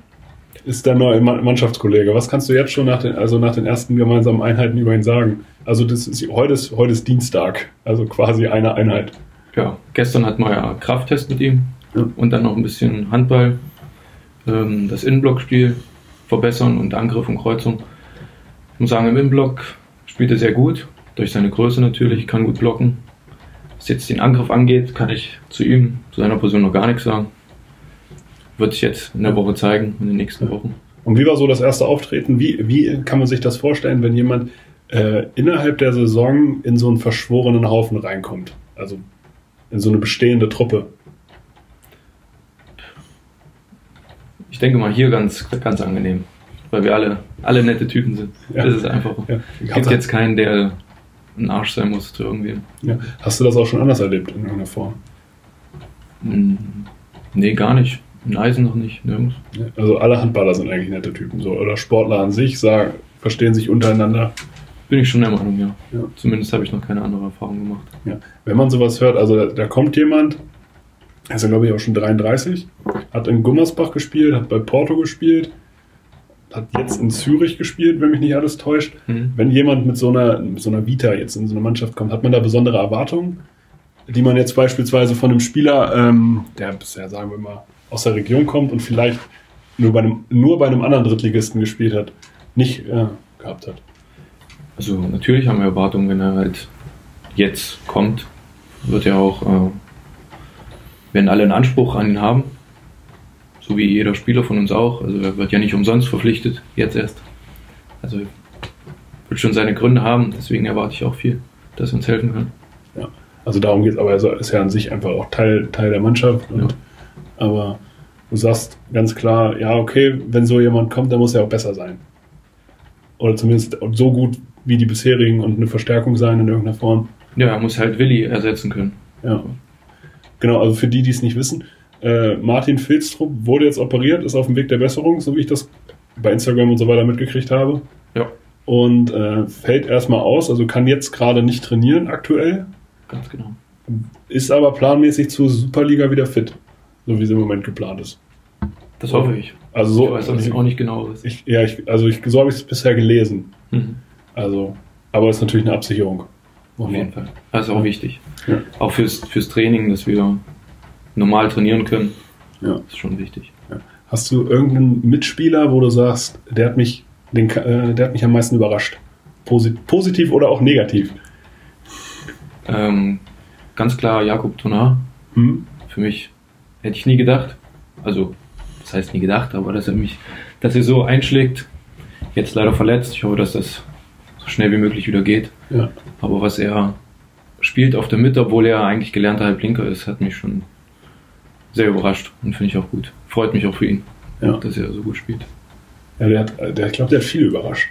ist der neue Ma- Mannschaftskollege. Was kannst du jetzt schon nach den, also nach den ersten gemeinsamen Einheiten über ihn sagen? Also das ist, heute, ist, heute ist Dienstag, also quasi eine Einheit. Ja, gestern hatten wir ja Krafttest mit ihm Ja. und dann noch ein bisschen Handball, ähm, das Innenblockspiel verbessern und Angriff und Kreuzung. Ich muss sagen, im Innenblock spielt er sehr gut, durch seine Größe natürlich, kann gut blocken. Was jetzt den Angriff angeht, kann ich zu ihm, zu seiner Person noch gar nichts sagen. Wird sich jetzt in der Woche zeigen, in den nächsten Wochen. Und wie war so das erste Auftreten? Wie, wie kann man sich das vorstellen, wenn jemand äh, innerhalb der Saison in so einen verschworenen Haufen reinkommt? Also in so eine bestehende Truppe. Denke mal hier ganz, ganz angenehm, weil wir alle, alle nette Typen sind. Ja. Das ist einfach. Ja. Es gibt jetzt keinen, der ein Arsch sein muss zu irgendwem. Ja. Hast du das auch schon anders erlebt in irgendeiner Form? Hm, Nee, gar nicht. In Eisen noch nicht, nirgends. Also alle Handballer sind eigentlich nette Typen. So. Oder Sportler an sich sagen, verstehen sich untereinander. Bin ich schon der Meinung, ja. Ja. Zumindest habe ich noch keine andere Erfahrung gemacht. Ja. Wenn man sowas hört, also da, da kommt jemand, er ist ja glaube ich auch schon 33, hat in Gummersbach gespielt, hat bei Porto gespielt, hat jetzt in Zürich gespielt, wenn mich nicht alles täuscht. Mhm. Wenn jemand mit so einer, mit so einer Vita jetzt in so eine Mannschaft kommt, hat man da besondere Erwartungen, die man jetzt beispielsweise von einem Spieler, ähm, der bisher, sagen wir mal, aus der Region kommt und vielleicht nur bei einem, nur bei einem anderen Drittligisten gespielt hat, nicht äh, gehabt hat. Also natürlich haben wir Erwartungen, wenn er halt jetzt kommt, wird ja auch, äh, werden alle einen Anspruch an ihn haben. So wie jeder Spieler von uns auch. Also er wird ja nicht umsonst verpflichtet, jetzt erst. Also wird schon seine Gründe haben, deswegen erwarte ich auch viel, dass er uns helfen kann. Also darum geht es, aber er ist ja an sich einfach auch Teil, Teil der Mannschaft. Und, Aber du sagst ganz klar, ja, okay, wenn so jemand kommt, dann muss er auch besser sein. Oder zumindest so gut wie die bisherigen und eine Verstärkung sein in irgendeiner Form. Ja, er muss halt Willi ersetzen können. Ja. Genau, also für die, die es nicht wissen, äh, Martin Filstrup wurde jetzt operiert, ist auf dem Weg der Besserung, so wie ich das bei Instagram und so weiter mitgekriegt habe. Ja, Und äh, fällt erstmal aus, also kann jetzt gerade nicht trainieren aktuell, ganz genau. ist aber planmäßig zur Superliga wieder fit, so wie sie im Moment geplant ist. Das hoffe ich. Also so, ich weiß auch nicht, auch nicht genau was. ich, ja, ich, also ich, so habe ich es bisher gelesen. Mhm. Also, aber es ist natürlich eine Absicherung. Auf jeden Fall. Das ist auch wichtig. Ja. Auch fürs, fürs Training, dass wir normal trainieren können, Ja. ist schon wichtig. Hast du irgendeinen Mitspieler, wo du sagst, der hat mich, den, äh, der hat mich am meisten überrascht? Posi positiv oder auch negativ? Ähm, ganz klar Jakob Tonar. Hm? Für mich hätte ich nie gedacht. Also, das heißt nie gedacht, aber dass er mich, dass er so einschlägt. Jetzt leider verletzt. Ich hoffe, dass das so schnell wie möglich wieder geht. Ja. Aber was er spielt auf der Mitte, obwohl er eigentlich gelernter Halblinker ist, hat mich schon sehr überrascht und finde ich auch gut. Freut mich auch für ihn, Ja. dass er so gut spielt. ja der hat, der, ich glaube, der hat viel überrascht.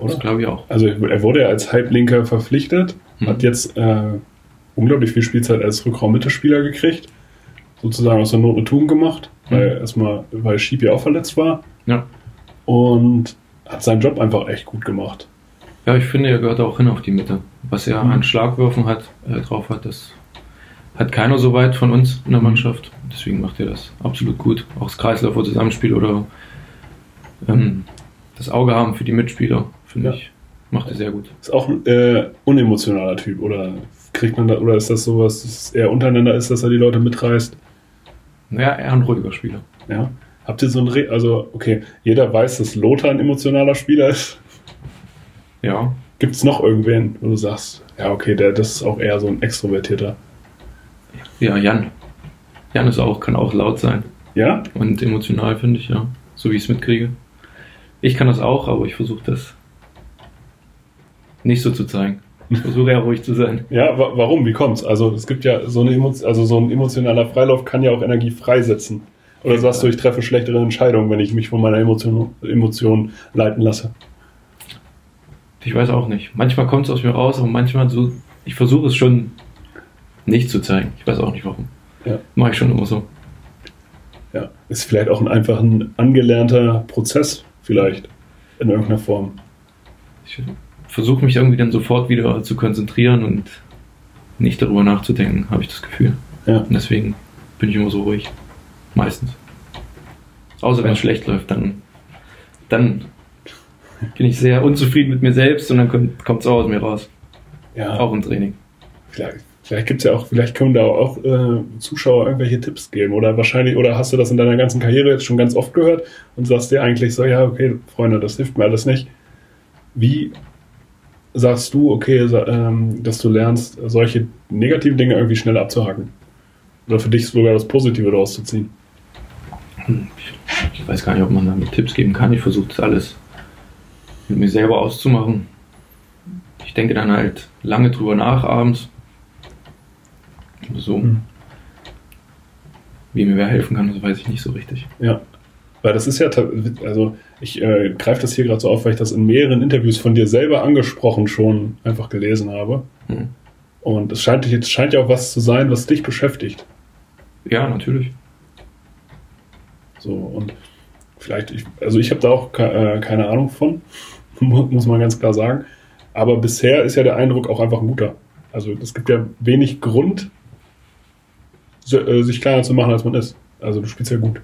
Das Oder? glaube ich auch. Also er wurde ja als Halblinker verpflichtet, Mhm. hat jetzt äh, unglaublich viel Spielzeit als Rückraum-Mittelspieler gekriegt. Sozusagen aus der Not eine Tugend gemacht, weil erstmal, weil Schieb ja auch verletzt war. Ja. Und hat seinen Job einfach echt gut gemacht. Ja, ich finde, er gehört auch hin auf die Mitte. Was er Mhm. an Schlagwürfen hat, äh, drauf hat, das hat keiner so weit von uns in der Mhm. Mannschaft. Deswegen macht er das absolut gut. Auch das Kreislauf oder Zusammenspiel oder ähm, das Auge haben für die Mitspieler, finde Ja. ich, macht er sehr gut. Ist auch ein äh, unemotionaler Typ, oder kriegt man da, oder ist das sowas, dass eher untereinander ist, dass er die Leute mitreißt? Naja, eher ein ruhiger Spieler. Ja. Habt ihr so ein, Re also, okay, jeder weiß, dass Lothar ein emotionaler Spieler ist. Ja, Gibt es noch irgendwen, wo du sagst, ja, okay, der, das ist auch eher so ein Extrovertierter? ja, Jan. Jan ist auch, kann auch laut sein Ja? und emotional, finde ich, ja. So wie ich es mitkriege. Ich kann das auch, aber ich versuche das nicht so zu zeigen. Ich versuche ja ruhig zu sein. Ja, wa warum? Wie kommt's? Also es gibt ja so eine Emo also so ein emotionaler Freilauf kann ja auch Energie freisetzen. Oder sagst du, ich treffe schlechtere Entscheidungen, wenn ich mich von meiner Emotion, Emotion leiten lasse? Ich weiß auch nicht. Manchmal kommt es aus mir raus, aber manchmal so, ich versuche es schon nicht zu zeigen. Ich weiß auch nicht warum. Ja. Mache ich schon immer so. Ja, ist vielleicht auch ein einfach ein angelernter Prozess, vielleicht, in irgendeiner Form. Ich versuche mich irgendwie dann sofort wieder zu konzentrieren und nicht darüber nachzudenken, habe ich das Gefühl. Ja. Und deswegen bin ich immer so ruhig. Meistens. Außer wenn es schlecht läuft, dann, dann bin ich sehr unzufrieden mit mir selbst und dann kommt es auch aus mir raus. Ja, Auch im Training. vielleicht, vielleicht gibt's ja auch, vielleicht können da auch äh, Zuschauer irgendwelche Tipps geben. Oder wahrscheinlich, oder hast du das in deiner ganzen Karriere jetzt schon ganz oft gehört und sagst dir eigentlich so, ja, okay, Freunde, das hilft mir alles nicht. Wie sagst du, okay, ähm, dass du lernst, solche negativen Dinge irgendwie schnell abzuhaken? Oder für dich sogar das Positive daraus zu ziehen? Ich, ich weiß gar nicht, ob man damit Tipps geben kann. Ich versuche das alles mit mir selber auszumachen. Ich denke dann halt lange drüber nach abends. So, Hm. wie mir wer helfen kann, das weiß ich nicht so richtig. Ja. Weil das ist ja, also ich äh, greife das hier gerade so auf, weil ich das in mehreren Interviews von dir selber angesprochen schon einfach gelesen habe. Hm. Und es scheint, es scheint ja auch was zu sein, was dich beschäftigt. Ja, natürlich. So, und vielleicht, ich, also ich habe da auch ke äh, keine Ahnung von, mu- (laughs) muss man ganz klar sagen. Aber bisher ist ja der Eindruck auch einfach ein guter. Also es gibt ja wenig Grund, so, äh, sich kleiner zu machen, als man ist. Also du spielst ja gut.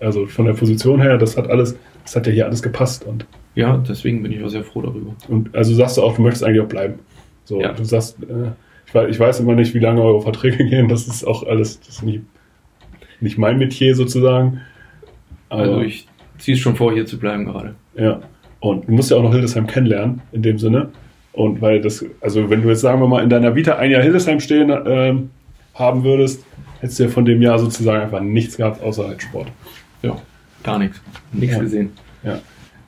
Also von der Position her, das hat alles, das hat ja hier alles gepasst. Und, Ja, deswegen bin ich auch sehr froh darüber. und also sagst du auch, du möchtest eigentlich auch bleiben. So, Ja. du sagst, äh, ich, weiß, ich weiß immer nicht, wie lange eure Verträge (laughs) gehen. Das ist auch alles, das ist nicht, nicht mein Metier sozusagen. Aber- Also ich ziehe es schon vor, hier zu bleiben gerade. Ja. Und du musst ja auch noch Hildesheim kennenlernen, in dem Sinne. Und weil das, also wenn du jetzt sagen wir mal in deiner Vita ein Jahr Hildesheim stehen ähm, haben würdest, hättest du ja von dem Jahr sozusagen einfach nichts gehabt außer halt Sport. Ja, gar nichts. Nichts Ja. gesehen. Ja.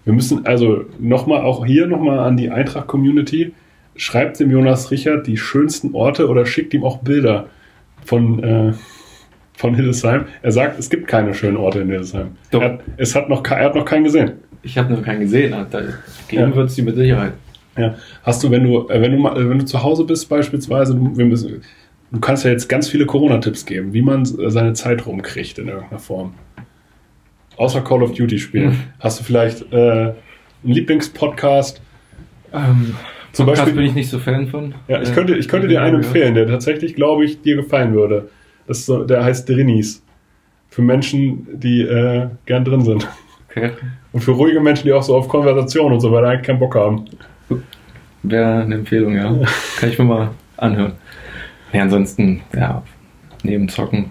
Wir müssen also nochmal, auch hier nochmal an die Eintracht-Community, schreibt dem Jonas Richard die schönsten Orte oder schickt ihm auch Bilder von, äh, von Hildesheim. Er sagt, es gibt keine schönen Orte in Hildesheim. Doch. Er, hat- es hat noch, er hat noch keinen gesehen. Ich habe noch keinen gesehen. Da geben Ja. wird es die mit Sicherheit. Ja. Hast du, wenn du, äh, wenn du mal, äh, wenn du zu Hause bist beispielsweise, du, müssen, du kannst ja jetzt ganz viele Corona-Tipps geben, wie man äh, seine Zeit rumkriegt in irgendeiner Form. Außer Call of Duty spielen. Mhm. Hast du vielleicht äh, einen Lieblingspodcast? Ähm, Zum Podcast Beispiel- bin ich nicht so Fan von. Ja, ich könnte, ich könnte dir einen empfehlen, der tatsächlich, glaube ich, dir gefallen würde. Das so, der heißt Drinis. Für Menschen, die äh, gern drin sind. Okay. Und für ruhige Menschen, die auch so auf Konversation und so weiter eigentlich keinen Bock haben. Wäre eine Empfehlung, ja. Kann ich mir mal anhören. Ja, ansonsten, ja, neben Zocken.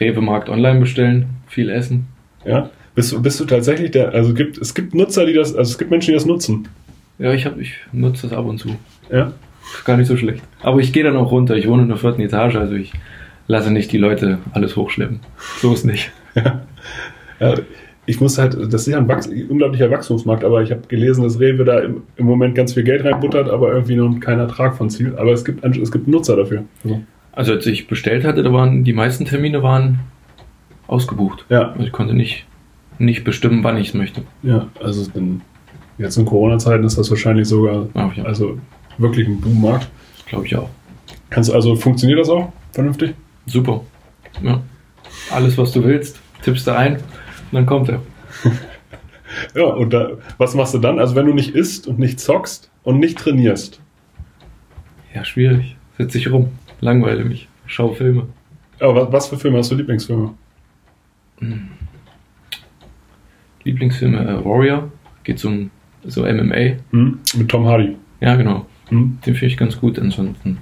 Rewe Markt online bestellen, viel essen. Ja? Bist, du- bist du tatsächlich der, also gibt, es gibt Nutzer, die das, also es gibt Menschen, die das nutzen. Ja, ich, hab, ich nutze das ab und zu. Ja? Gar nicht so schlecht. Aber ich gehe dann auch runter. Ich wohne in der vierten Etage, also ich lasse nicht die Leute alles hochschleppen. So ist nicht. (laughs) ja. Ich muss halt, das ist ja ein Wachs unglaublicher Wachstumsmarkt, aber ich habe gelesen, dass Rewe da im, im Moment ganz viel Geld reinbuttert, aber irgendwie noch keinen Ertrag von Ziel. Aber es gibt, es gibt Nutzer dafür. Also, Also als ich bestellt hatte, da waren die meisten Termine waren ausgebucht. ja, Also ich konnte nicht, nicht bestimmen, wann ich es möchte. ja, also in, jetzt in Corona-Zeiten ist das wahrscheinlich sogar, Ach ja, also wirklich ein Boommarkt. glaube ich auch. Kannst du, also funktioniert das auch vernünftig? Super. Ja. Alles, was du willst, tippst du ein und dann kommt er. (laughs) Ja, und da, was machst du dann? Also wenn du nicht isst und nicht zockst und nicht trainierst. Ja, schwierig. Sitze ich rum, langweile mich, schau Filme. Aber was, was für Filme hast du Lieblingsfilme? Lieblingsfilme äh, Warrior, geht um so MMA. Hm? Mit Tom Hardy. Ja, genau. Hm? Den finde ich ganz gut. Ansonsten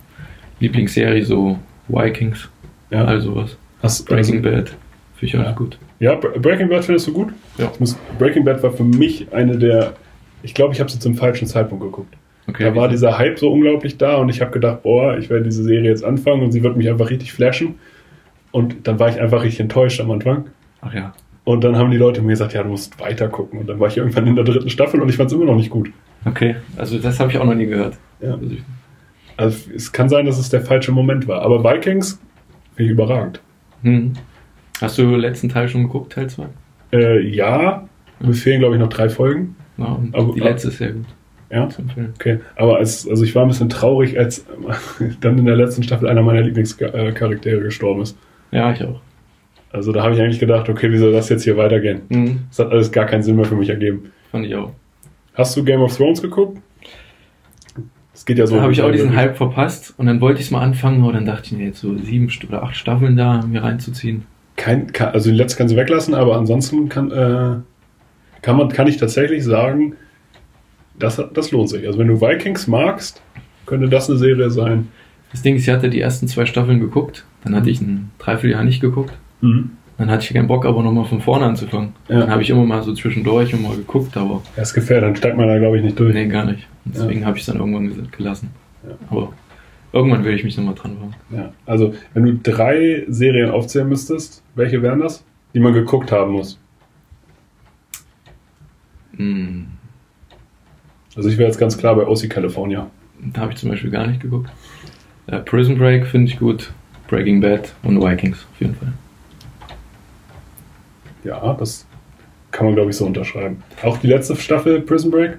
Lieblingsserie so Vikings, Ja. all sowas. Hast, Breaking Bad finde ich auch Ja. gut. Ja, Bre- Breaking Bad findest du gut? Ja. Muss, Breaking Bad war für mich eine der. Ich glaube, ich habe sie zum falschen Zeitpunkt geguckt. Okay, da war wieso? dieser Hype so unglaublich da und ich habe gedacht, boah, ich werde diese Serie jetzt anfangen und sie wird mich einfach richtig flashen. Und dann war ich einfach richtig enttäuscht am Anfang. Ach ja. Und dann haben die Leute mir gesagt, ja, du musst weiter gucken. Und dann war ich irgendwann in der dritten Staffel und ich fand es immer noch nicht gut. Okay, also das habe ich auch noch nie gehört. Ja. Also es kann sein, dass es der falsche Moment war. Aber Vikings finde ich überragend. Hm. Hast du den letzten Teil schon geguckt, Teil 2? Äh, ja, mir fehlen glaube ich noch drei Folgen. Ja, Aber- die letzte ist sehr gut. Ja, okay. Aber als, also ich war ein bisschen traurig, als (laughs) dann in der letzten Staffel einer meiner Lieblingscharaktere gestorben ist. Ja, ich auch. Also da habe ich eigentlich gedacht, okay, wie soll das jetzt hier weitergehen? Hm. Das hat alles gar keinen Sinn mehr für mich ergeben. Fand ich auch. Hast du Game of Thrones geguckt? Es geht ja so. Da habe ich auch diesen Hype verpasst und dann wollte ich es mal anfangen, aber dann dachte ich mir jetzt so sieben oder acht Staffeln da mir reinzuziehen. Kein, also die letzte kannst du weglassen, aber ansonsten kann, äh, kann, man, kann ich tatsächlich sagen, das, das lohnt sich. Also wenn du Vikings magst, könnte das eine Serie sein. Das Ding ist, ich hatte die ersten zwei Staffeln geguckt, dann hatte ich ein Dreivierteljahr nicht geguckt. Dann hatte ich keinen Bock, aber nochmal von vorne anzufangen. Ja. Dann habe ich immer mal so zwischendurch und mal geguckt, aber Das ist gefährlich, dann steigt man da, glaube ich, nicht durch. nee, gar nicht. Und deswegen habe ich es dann irgendwann gelassen. Ja. Aber irgendwann will ich mich nochmal dran wagen. Ja. Also, wenn du drei Serien aufzählen müsstest, welche wären das? Die man geguckt haben muss. Hm. Also ich wäre jetzt ganz klar bei OC California. Da habe ich zum Beispiel gar nicht geguckt. Äh, Prison Break finde ich gut. Breaking Bad und Vikings auf jeden Fall. Ja, das kann man, glaube ich, so unterschreiben. Auch die letzte Staffel Prison Break,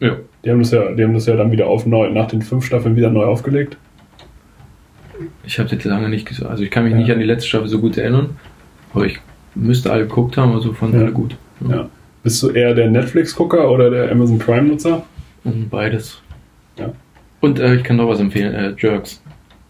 Ja. die haben das ja, die haben das ja dann wieder auf neu, nach den fünf Staffeln wieder neu aufgelegt. Ich habe jetzt lange nicht gesagt. Also ich kann mich Ja. nicht an die letzte Staffel so gut erinnern. Aber ich müsste alle geguckt haben, also fand Ja. alle gut. Ja. Bist du eher der Netflix-Gucker oder der Amazon Prime-Nutzer? Beides. Ja. Und äh, ich kann noch was empfehlen. Äh, Jerks.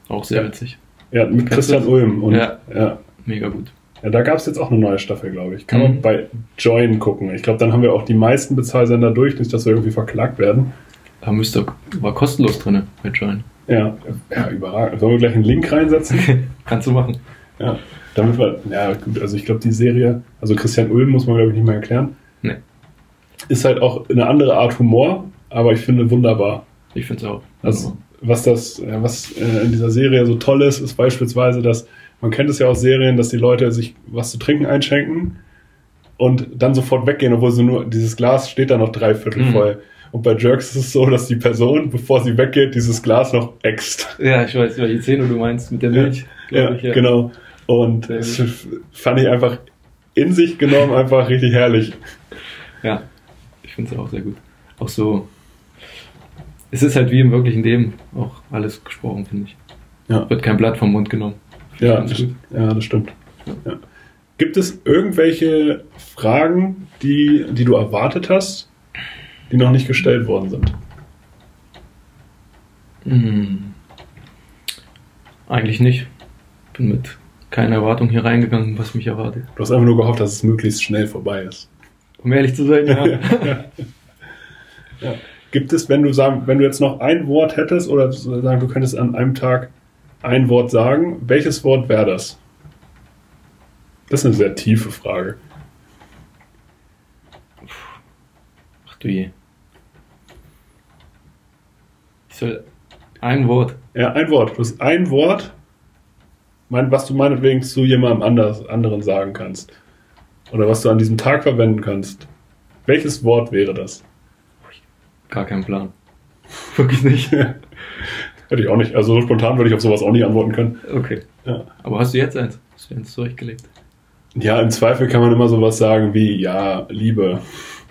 Auch sehr Ja. witzig. Ja, mit Christian? Ulm. Und, Ja. ja. Mega gut. Ja, da gab es jetzt auch eine neue Staffel, glaube ich. Kann Mhm. man bei Join gucken. Ich glaube, dann haben wir auch die meisten Bezahlsender durch, nicht, dass wir irgendwie verklagt werden. Da müsste war kostenlos drin bei Join. Ja, ja überragend. Sollen wir gleich einen Link reinsetzen? (laughs) Kannst du machen. ja, damit wir, ja gut, also ich glaube, die Serie, also Christian Ulm muss man, glaube ich, nicht mehr erklären. Nee. Ist halt auch eine andere Art Humor, aber ich finde wunderbar. Ich finde es auch. Also, was das, was äh, in dieser Serie so toll ist, ist beispielsweise, dass man kennt es ja aus Serien, dass die Leute sich was zu trinken einschenken und dann sofort weggehen, obwohl sie nur dieses Glas steht da noch drei Viertel Mhm. voll. Und bei Jerks ist es so, dass die Person, bevor sie weggeht, dieses Glas noch äxt. ja, ich weiß, welche Szene du meinst mit der Milch. Ja, glaub ich, genau. Und Sehr das fand ich einfach in sich genommen einfach richtig herrlich. Ja, ich finde es auch sehr gut. Auch so. Es ist halt wie im wirklichen Leben auch alles gesprochen, finde ich. Ja. Wird kein Blatt vom Mund genommen. Ja, das, ja, das stimmt. Ja. Gibt es irgendwelche Fragen, die, die du erwartet hast, die noch nicht gestellt worden sind? Hm. Eigentlich nicht. Bin mit keiner Erwartung hier reingegangen, was mich erwartet. Du hast einfach nur gehofft, dass es möglichst schnell vorbei ist. Um ehrlich zu sein, ja. (laughs) Ja. Gibt es, wenn du sagen, wenn du jetzt noch ein Wort hättest oder sagen, du könntest an einem Tag ein Wort sagen, welches Wort wäre das? Das ist eine sehr tiefe Frage. Ach du je. Ich soll ein Wort. Ja, ein Wort. Du hast ein Wort, was du meinetwegen zu jemandem anders, anderen sagen kannst. Oder was du an diesem Tag verwenden kannst. Welches Wort wäre das? Gar keinen Plan. Wirklich nicht. (laughs) Hätte ich auch nicht. Also so spontan würde ich auf sowas auch nicht antworten können. Okay. Ja. Aber hast du jetzt eins? Hast du eins zurechtgelegt? ja, im Zweifel kann man immer sowas sagen wie, ja, Liebe,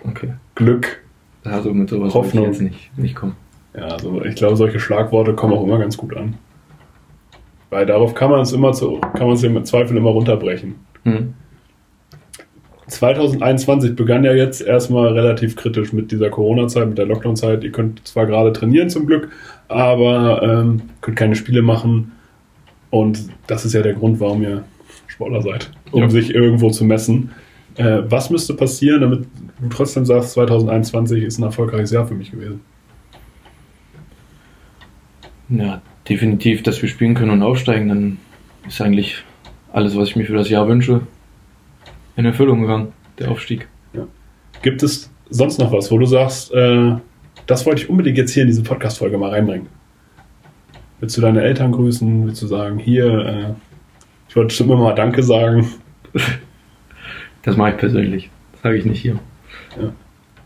Okay. Glück. Also mit sowas Hoffnung. ich jetzt nicht, nicht kommen. Ja, also ich glaube, solche Schlagworte kommen auch immer ganz gut an. Weil darauf kann man es immer zu, kann man es im Zweifel immer runterbrechen. Hm. 2021 begann ja jetzt erstmal relativ kritisch mit dieser Corona-Zeit, mit der Lockdown-Zeit. Ihr könnt zwar gerade trainieren zum Glück, aber ähm, könnt keine Spiele machen. Und das ist ja der Grund, warum ihr Sportler seid, um Ja. sich irgendwo zu messen. Äh, was müsste passieren, damit du trotzdem sagst, 2021 ist ein erfolgreiches Jahr für mich gewesen? Ja, definitiv, dass wir spielen können und aufsteigen, dann ist eigentlich alles, was ich mir für das Jahr wünsche, in Erfüllung gegangen. Der Aufstieg. Gibt es sonst noch was, wo du sagst, äh, das wollte ich unbedingt jetzt hier in diese Podcast-Folge mal reinbringen? Willst du deine Eltern grüßen? Willst du sagen, hier, äh, ich wollte schon immer mal Danke sagen? (laughs) Das mache ich persönlich. Das sage ich nicht hier. Ja.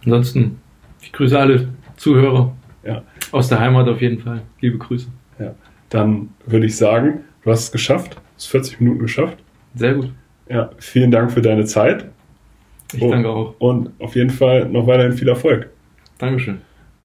Ansonsten, Ich grüße alle Zuhörer Ja. aus der Heimat auf jeden Fall. Liebe Grüße. Ja. Dann würde ich sagen, du hast es geschafft. Du hast 40 Minuten geschafft. Sehr gut. Ja, vielen Dank für deine Zeit. Ich danke auch. Und auf jeden Fall noch weiterhin viel Erfolg. Dankeschön.